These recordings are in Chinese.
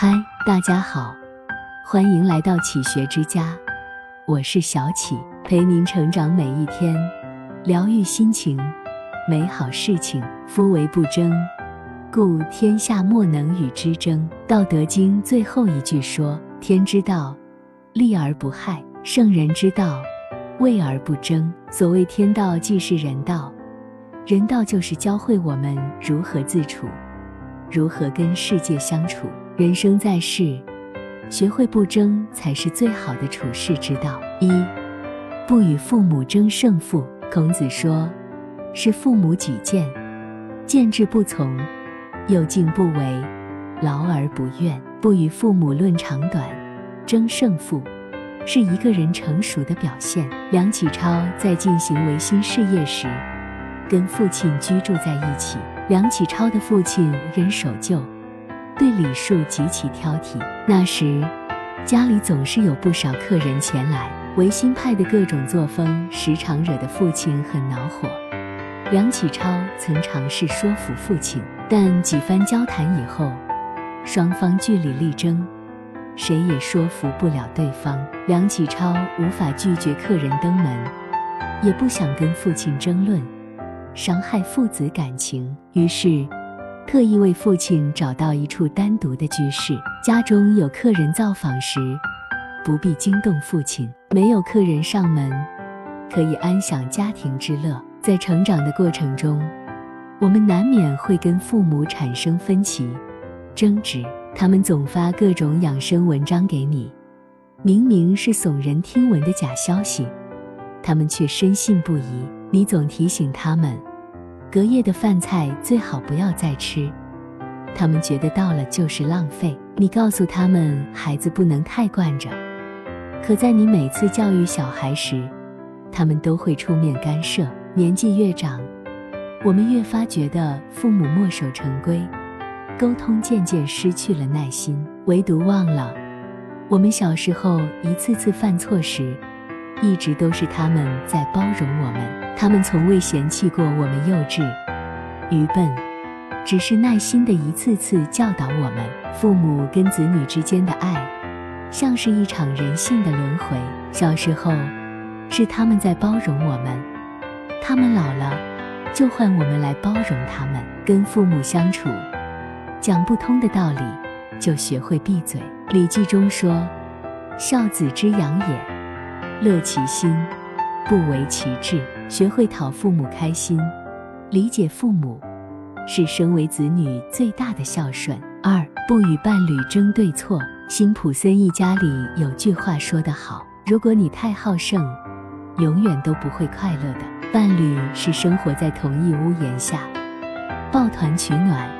嗨，大家好，欢迎来到启学之家，我是小启，陪您成长每一天，疗愈心情，美好事情。夫为不争，故天下莫能与之争。道德经最后一句说：“天之道，利而不害；圣人之道，位而不争。”所谓天道，即是人道。人道就是教会我们如何自处，如何跟世界相处。人生在世，学会不争才是最好的处世之道。一，不与父母争胜负。孔子说：“是父母举荐，见志不从，有敬不为，劳而不怨。不与父母论长短，争胜负，是一个人成熟的表现。”梁启超在进行维新事业时。跟父亲居住在一起。梁启超的父亲人守旧，对礼数极其挑剔。那时，家里总是有不少客人前来，维新派的各种作风时常惹得父亲很恼火。梁启超曾尝试说服父亲，但几番交谈以后，双方据理力争，谁也说服不了对方。梁启超无法拒绝客人登门，也不想跟父亲争论。伤害父子感情，于是特意为父亲找到一处单独的居室。家中有客人造访时，不必惊动父亲；没有客人上门，可以安享家庭之乐。在成长的过程中，我们难免会跟父母产生分歧、争执。他们总发各种养生文章给你，明明是耸人听闻的假消息，他们却深信不疑。你总提醒他们，隔夜的饭菜最好不要再吃，他们觉得到了就是浪费。你告诉他们，孩子不能太惯着，可在你每次教育小孩时，他们都会出面干涉。年纪越长，我们越发觉得父母墨守成规，沟通渐渐失去了耐心。唯独忘了，我们小时候一次次犯错时。一直都是他们在包容我们，他们从未嫌弃过我们幼稚、愚笨，只是耐心的一次次教导我们。父母跟子女之间的爱，像是一场人性的轮回。小时候，是他们在包容我们，他们老了，就换我们来包容他们。跟父母相处，讲不通的道理，就学会闭嘴。《礼记》中说：“孝子之养也。”乐其心，不为其志。学会讨父母开心，理解父母，是身为子女最大的孝顺。二，不与伴侣争对错。辛普森一家里有句话说得好：如果你太好胜，永远都不会快乐的。伴侣是生活在同一屋檐下，抱团取暖，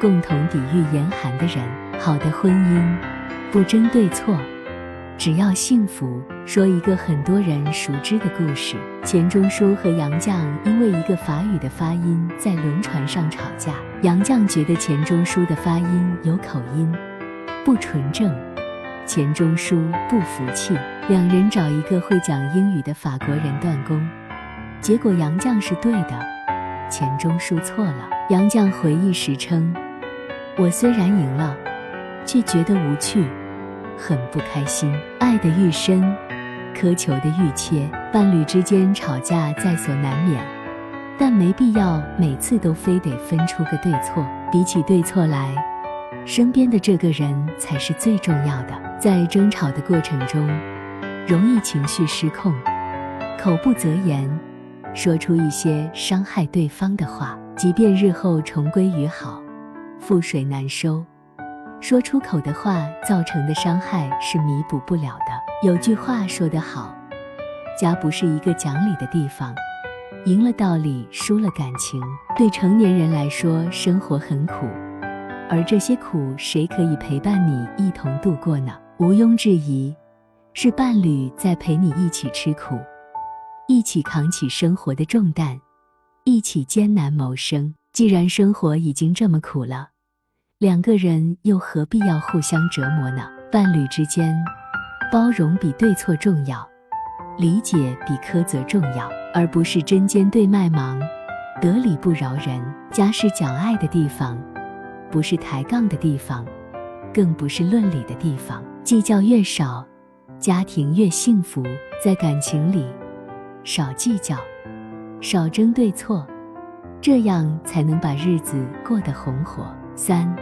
共同抵御严寒的人。好的婚姻，不争对错。只要幸福。说一个很多人熟知的故事：钱钟书和杨绛因为一个法语的发音在轮船上吵架。杨绛觉得钱钟书的发音有口音，不纯正。钱钟书不服气，两人找一个会讲英语的法国人断供。结果杨绛是对的，钱钟书错了。杨绛回忆时称：“我虽然赢了，却觉得无趣。”很不开心，爱的愈深，苛求的愈切。伴侣之间吵架在所难免，但没必要每次都非得分出个对错。比起对错来，身边的这个人才是最重要的。在争吵的过程中，容易情绪失控，口不择言，说出一些伤害对方的话，即便日后重归于好，覆水难收。说出口的话造成的伤害是弥补不了的。有句话说得好，家不是一个讲理的地方，赢了道理，输了感情。对成年人来说，生活很苦，而这些苦，谁可以陪伴你一同度过呢？毋庸置疑，是伴侣在陪你一起吃苦，一起扛起生活的重担，一起艰难谋生。既然生活已经这么苦了。两个人又何必要互相折磨呢？伴侣之间，包容比对错重要，理解比苛责重要，而不是针尖对麦芒，得理不饶人。家是讲爱的地方，不是抬杠的地方。更不是论理的地方。计较越少，家庭越幸福。在感情里，少计较，少争对错，这样才能把日子过得红火。三，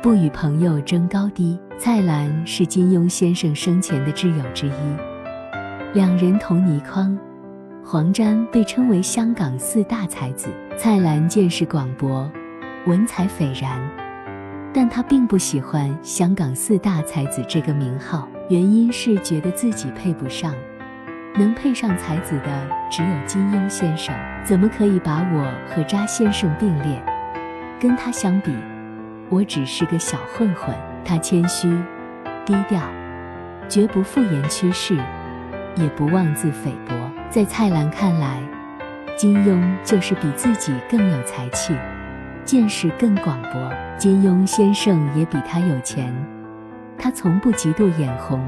不与朋友争高低。蔡澜是金庸先生生前的挚友之一，两人同泥筐。黄沾被称为香港四大才子，蔡澜见识广博，文采斐然，但他并不喜欢“香港四大才子”这个名号，原因是觉得自己配不上，能配上才子的只有金庸先生，怎么可以把我和扎先生并列？跟他相比，我只是个小混混。他谦虚、低调，绝不复言趋势，也不妄自菲薄。在蔡澜看来，金庸就是比自己更有才气，见识更广博。金庸先生也比他有钱，他从不嫉妒眼红，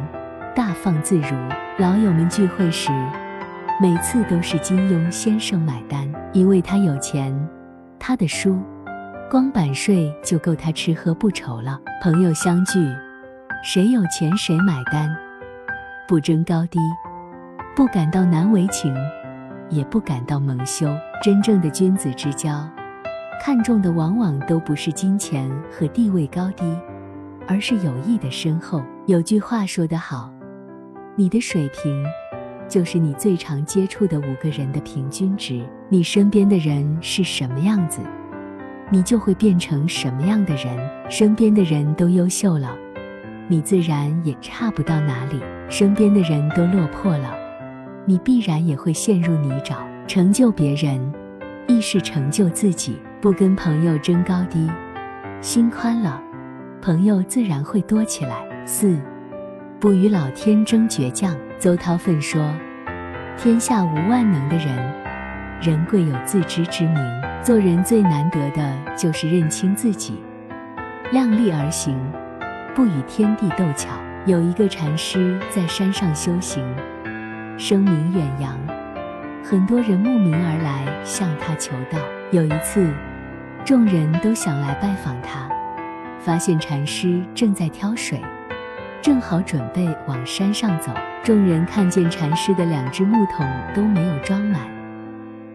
大方自如。老友们聚会时，每次都是金庸先生买单，因为他有钱，他的书光版税就够他吃喝不愁了。朋友相聚，谁有钱谁买单，不争高低。不感到难为情，也不感到蒙羞。真正的君子之交，看重的往往都不是金钱和地位高低，而是友谊的深厚。有句话说得好，你的水平就是你最常接触的五个人的平均值。你身边的人是什么样子，你就会变成什么样的人。身边的人都优秀了，你自然也差不到哪里；身边的人都落魄了。你必然也会陷入泥沼。成就别人，亦是成就自己。不跟朋友争高低，心宽了，朋友自然会多起来。四，不与老天争倔强。邹韬奋说：“天下无万能的人，人贵有自知之明。做人最难得的就是认清自己，量力而行，不与天地斗巧。”有一个禅师在山上修行。声名远扬，很多人慕名而来向他求道。有一次，众人都想来拜访他，发现禅师正在挑水，正好准备往山上走。众人看见禅师的两只木桶都没有装满，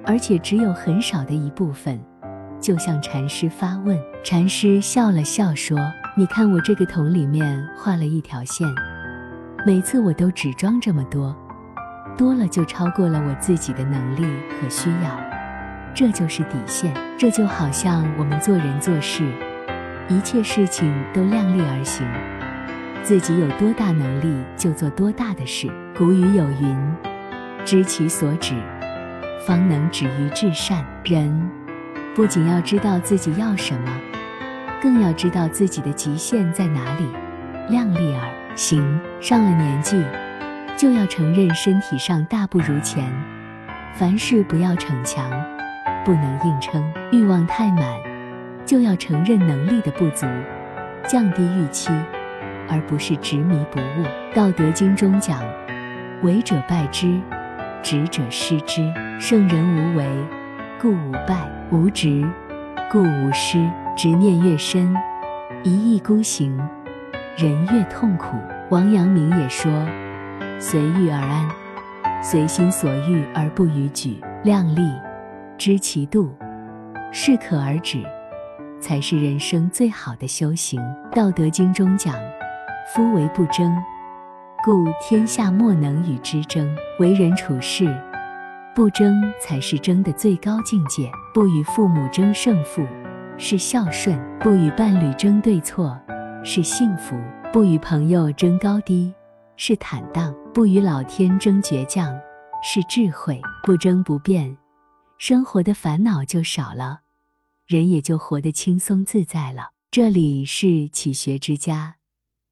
而且只有很少的一部分，就向禅师发问。禅师笑了笑说：“你看我这个桶里面画了一条线，每次我都只装这么多。”多了就超过了我自己的能力和需要，这就是底线。这就好像我们做人做事，一切事情都量力而行，自己有多大能力就做多大的事。古语有云：“知其所止，方能止于至善。”人不仅要知道自己要什么，更要知道自己的极限在哪里，量力而行。上了年纪。就要承认身体上大不如前，凡事不要逞强，不能硬撑；欲望太满，就要承认能力的不足，降低预期，而不是执迷不悟。《道德经》中讲：“为者败之，执者失之。圣人无为，故无败；无执，故无失。执念越深，一意孤行，人越痛苦。”王阳明也说。随遇而安，随心所欲而不逾矩，量力，知其度，适可而止，才是人生最好的修行。《道德经》中讲：“夫唯不争，故天下莫能与之争。”为人处事，不争才是争的最高境界。不与父母争胜负，是孝顺；不与伴侣争对错，是幸福；不与朋友争高低。是坦荡，不与老天争倔强；是智慧，不争不变，生活的烦恼就少了，人也就活得轻松自在了。这里是启学之家，